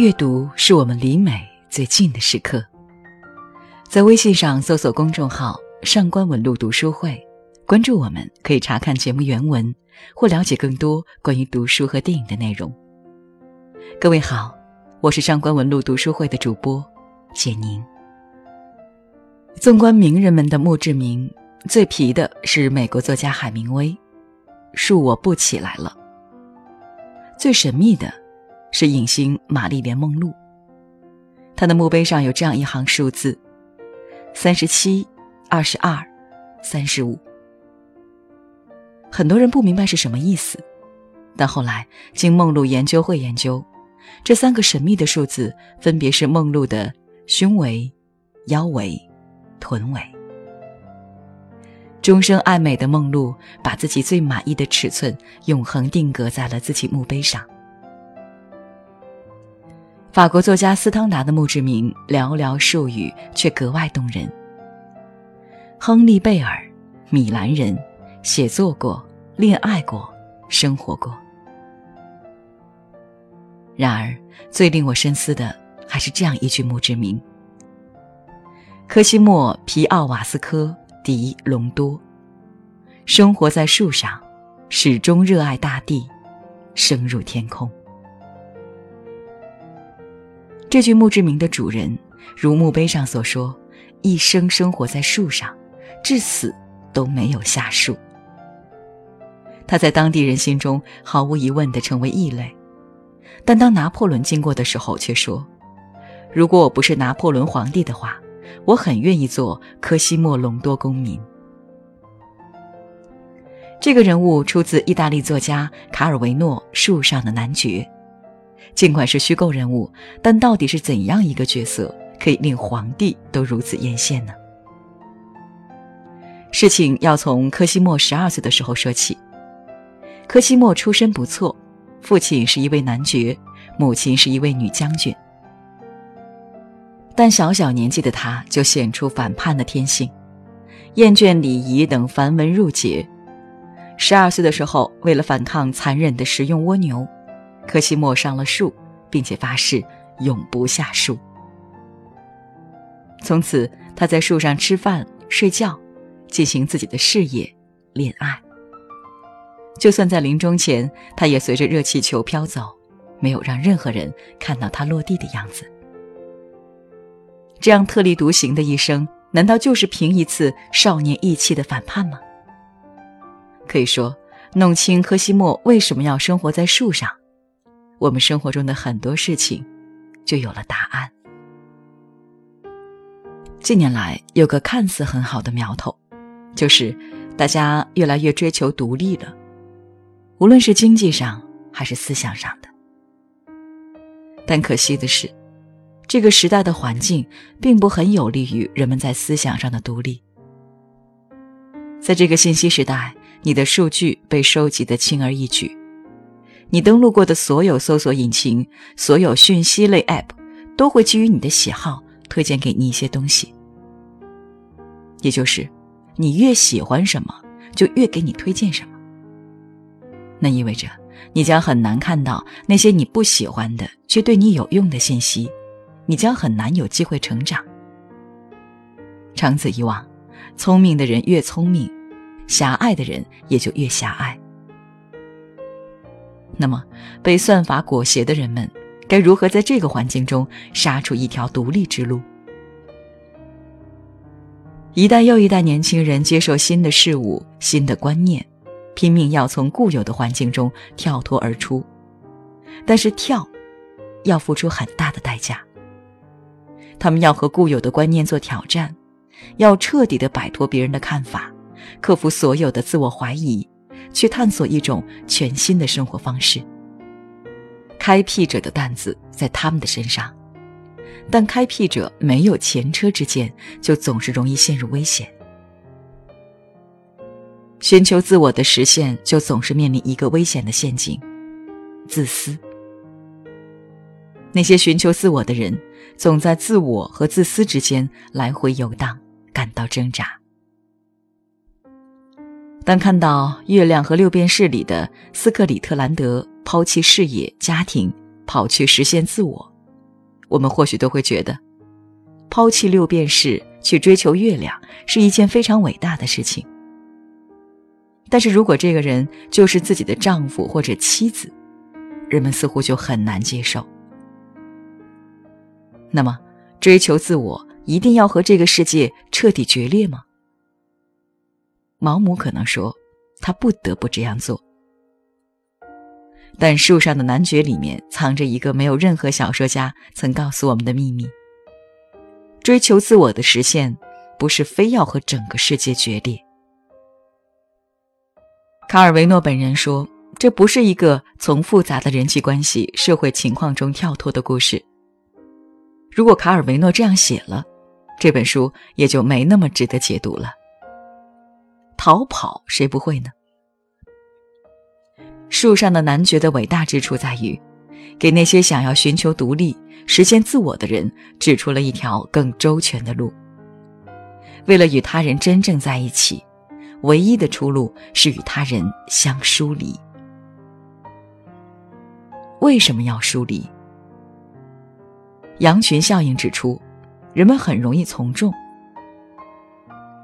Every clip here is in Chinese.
阅读是我们离美最近的时刻。在微信上搜索公众号“上官文露读书会”，关注我们，可以查看节目原文或了解更多关于读书和电影的内容。各位好，我是上官文露读书会的主播简宁。纵观名人们的墓志铭，最皮的是美国作家海明威，“恕我不起来了。”最神秘的。是影星玛丽莲·梦露。她的墓碑上有这样一行数字：三十七、二十二、三十五。很多人不明白是什么意思，但后来经梦露研究会研究，这三个神秘的数字分别是梦露的胸围、腰围、臀围。终生爱美的梦露，把自己最满意的尺寸永恒定格在了自己墓碑上。法国作家斯汤达的墓志铭寥寥数语，却格外动人。亨利·贝尔，米兰人，写作过，恋爱过，生活过。然而，最令我深思的还是这样一句墓志铭：科西莫·皮奥瓦斯科·迪隆多，生活在树上，始终热爱大地，升入天空。这句墓志铭的主人，如墓碑上所说，一生生活在树上，至死都没有下树。他在当地人心中毫无疑问地成为异类，但当拿破仑经过的时候，却说：“如果我不是拿破仑皇帝的话，我很愿意做科西莫隆多公民。”这个人物出自意大利作家卡尔维诺《树上的男爵》。尽管是虚构人物，但到底是怎样一个角色可以令皇帝都如此艳羡呢？事情要从科西莫十二岁的时候说起。科西莫出身不错，父亲是一位男爵，母亲是一位女将军。但小小年纪的他就显出反叛的天性，厌倦礼仪等繁文缛节。十二岁的时候，为了反抗残忍的食用蜗牛。柯西莫上了树，并且发誓永不下树。从此，他在树上吃饭、睡觉，进行自己的事业、恋爱。就算在临终前，他也随着热气球飘走，没有让任何人看到他落地的样子。这样特立独行的一生，难道就是凭一次少年意气的反叛吗？可以说，弄清柯西莫为什么要生活在树上。我们生活中的很多事情，就有了答案。近年来有个看似很好的苗头，就是大家越来越追求独立了，无论是经济上还是思想上的。但可惜的是，这个时代的环境并不很有利于人们在思想上的独立。在这个信息时代，你的数据被收集的轻而易举。你登录过的所有搜索引擎、所有讯息类 App，都会基于你的喜好推荐给你一些东西。也就是，你越喜欢什么，就越给你推荐什么。那意味着，你将很难看到那些你不喜欢的却对你有用的信息，你将很难有机会成长。长此以往，聪明的人越聪明，狭隘的人也就越狭隘。那么，被算法裹挟的人们，该如何在这个环境中杀出一条独立之路？一代又一代年轻人接受新的事物、新的观念，拼命要从固有的环境中跳脱而出，但是跳，要付出很大的代价。他们要和固有的观念做挑战，要彻底的摆脱别人的看法，克服所有的自我怀疑。去探索一种全新的生活方式。开辟者的担子在他们的身上，但开辟者没有前车之鉴，就总是容易陷入危险。寻求自我的实现，就总是面临一个危险的陷阱——自私。那些寻求自我的人，总在自我和自私之间来回游荡，感到挣扎。当看到《月亮和六便士》里的斯克里特兰德抛弃事业、家庭，跑去实现自我，我们或许都会觉得，抛弃六便士去追求月亮是一件非常伟大的事情。但是如果这个人就是自己的丈夫或者妻子，人们似乎就很难接受。那么，追求自我一定要和这个世界彻底决裂吗？毛姆可能说，他不得不这样做。但树上的男爵里面藏着一个没有任何小说家曾告诉我们的秘密：追求自我的实现，不是非要和整个世界决裂。卡尔维诺本人说，这不是一个从复杂的人际关系、社会情况中跳脱的故事。如果卡尔维诺这样写了，这本书也就没那么值得解读了。逃跑谁不会呢？树上的男爵的伟大之处在于，给那些想要寻求独立、实现自我的人指出了一条更周全的路。为了与他人真正在一起，唯一的出路是与他人相疏离。为什么要疏离？羊群效应指出，人们很容易从众。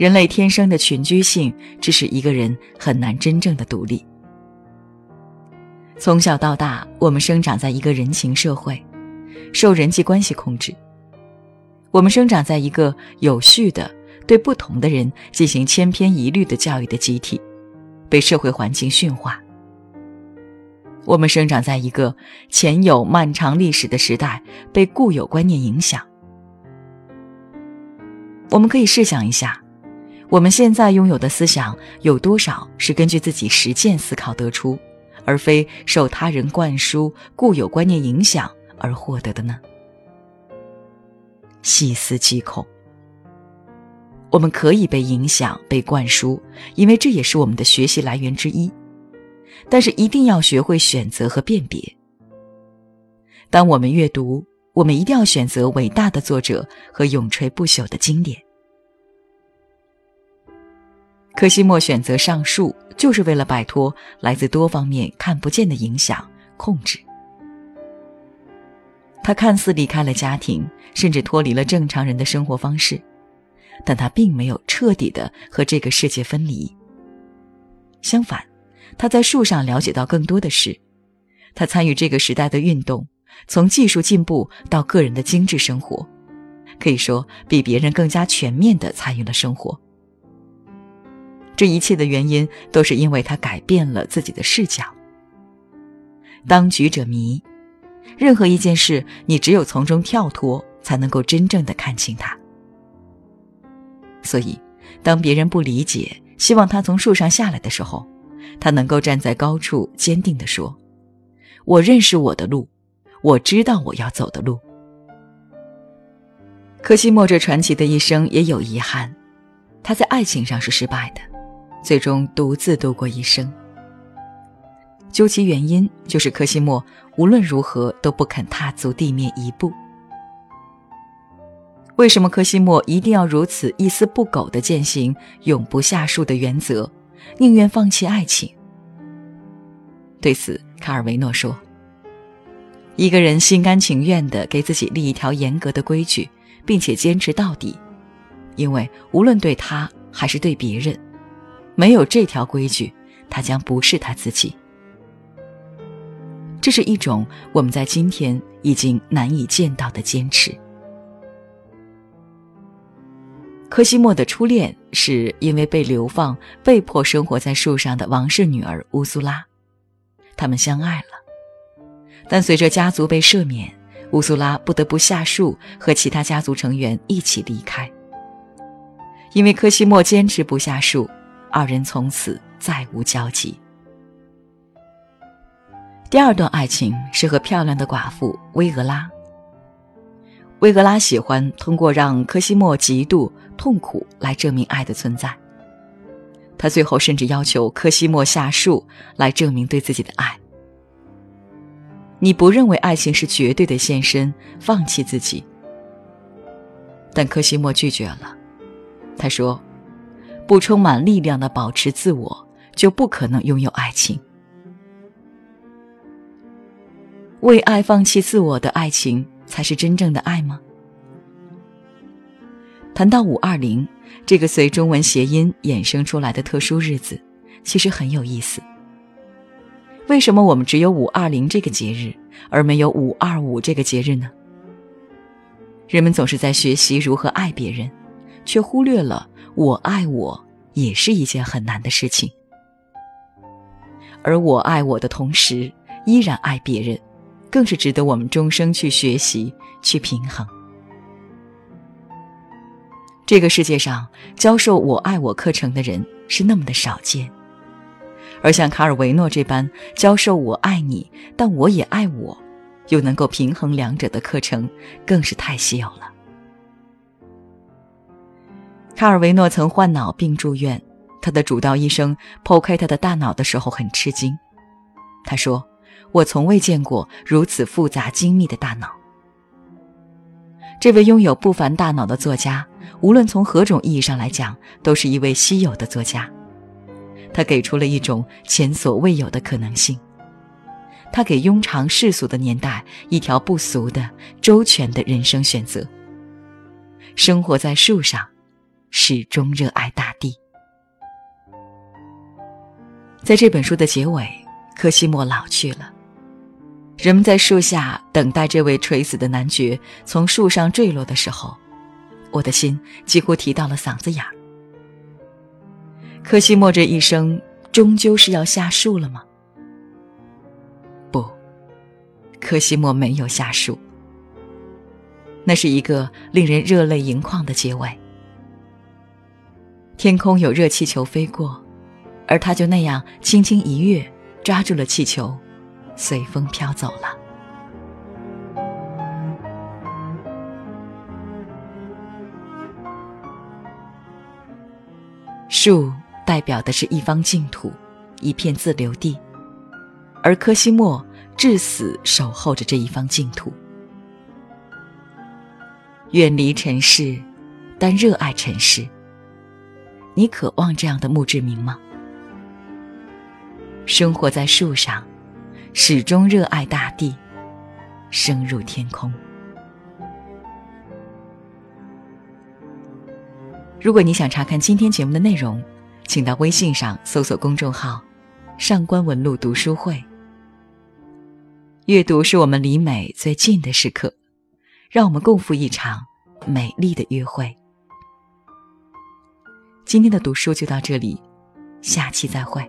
人类天生的群居性，致使一个人很难真正的独立。从小到大，我们生长在一个人情社会，受人际关系控制。我们生长在一个有序的、对不同的人进行千篇一律的教育的集体，被社会环境驯化。我们生长在一个前有漫长历史的时代，被固有观念影响。我们可以试想一下，我们现在拥有的思想有多少是根据自己实践思考得出？而非受他人灌输固有观念影响而获得的呢？细思极恐。我们可以被影响、被灌输，因为这也是我们的学习来源之一。但是一定要学会选择和辨别。当我们阅读，我们一定要选择伟大的作者和永垂不朽的经典。柯西莫选择上树。就是为了摆脱来自多方面看不见的影响控制。他看似离开了家庭，甚至脱离了正常人的生活方式，但他并没有彻底的和这个世界分离。相反，他在树上了解到更多的事。他参与这个时代的运动，从技术进步到个人的精致生活，可以说比别人更加全面的参与了生活。这一切的原因都是因为他改变了自己的视角。当局者迷，任何一件事，你只有从中跳脱，才能够真正的看清它。所以，当别人不理解，希望他从树上下来的时候，他能够站在高处，坚定地说：“我认识我的路，我知道我要走的路。”柯西莫这传奇的一生也有遗憾，他在爱情上是失败的。最终独自度过一生。究其原因，就是柯西莫无论如何都不肯踏足地面一步。为什么柯西莫一定要如此一丝不苟地践行永不下树的原则，宁愿放弃爱情？对此，卡尔维诺说：“一个人心甘情愿地给自己立一条严格的规矩，并且坚持到底，因为无论对他还是对别人。”没有这条规矩，他将不是他自己。这是一种我们在今天已经难以见到的坚持。柯西莫的初恋是因为被流放、被迫生活在树上的王室女儿乌苏拉，他们相爱了。但随着家族被赦免，乌苏拉不得不下树，和其他家族成员一起离开。因为柯西莫坚持不下树。二人从此再无交集。第二段爱情是和漂亮的寡妇薇格拉。薇格拉喜欢通过让科西莫嫉妒、痛苦来证明爱的存在。他最后甚至要求科西莫下树来证明对自己的爱。你不认为爱情是绝对的献身、放弃自己？但科西莫拒绝了。他说。不充满力量的保持自我，就不可能拥有爱情。为爱放弃自我的爱情，才是真正的爱吗？谈到五二零这个随中文谐音衍生出来的特殊日子，其实很有意思。为什么我们只有五二零这个节日，而没有五二五这个节日呢？人们总是在学习如何爱别人，却忽略了我爱我也是一件很难的事情。而我爱我的同时，依然爱别人，更是值得我们终生去学习、去平衡。这个世界上教授“我爱我”课程的人是那么的少见，而像卡尔维诺这般教授“我爱你，但我也爱我”，又能够平衡两者的课程，更是太稀有了。卡尔维诺曾患脑病住院，他的主刀医生剖开他的大脑的时候很吃惊，他说：“我从未见过如此复杂精密的大脑。”这位拥有不凡大脑的作家。无论从何种意义上来讲，都是一位稀有的作家。他给出了一种前所未有的可能性。他给庸常世俗的年代一条不俗的、周全的人生选择。生活在树上，始终热爱大地。在这本书的结尾，柯西莫老去了。人们在树下等待这位垂死的男爵从树上坠落的时候。我的心几乎提到了嗓子眼儿。柯西莫这一生终究是要下树了吗？不，柯西莫没有下树。那是一个令人热泪盈眶的结尾。天空有热气球飞过，而他就那样轻轻一跃，抓住了气球，随风飘走了。树代表的是一方净土，一片自留地，而柯西莫至死守候着这一方净土。远离尘世，但热爱尘世。你渴望这样的墓志铭吗？生活在树上，始终热爱大地，升入天空。如果你想查看今天节目的内容，请到微信上搜索公众号“上官文露读书会”。阅读是我们离美最近的时刻，让我们共赴一场美丽的约会。今天的读书就到这里，下期再会。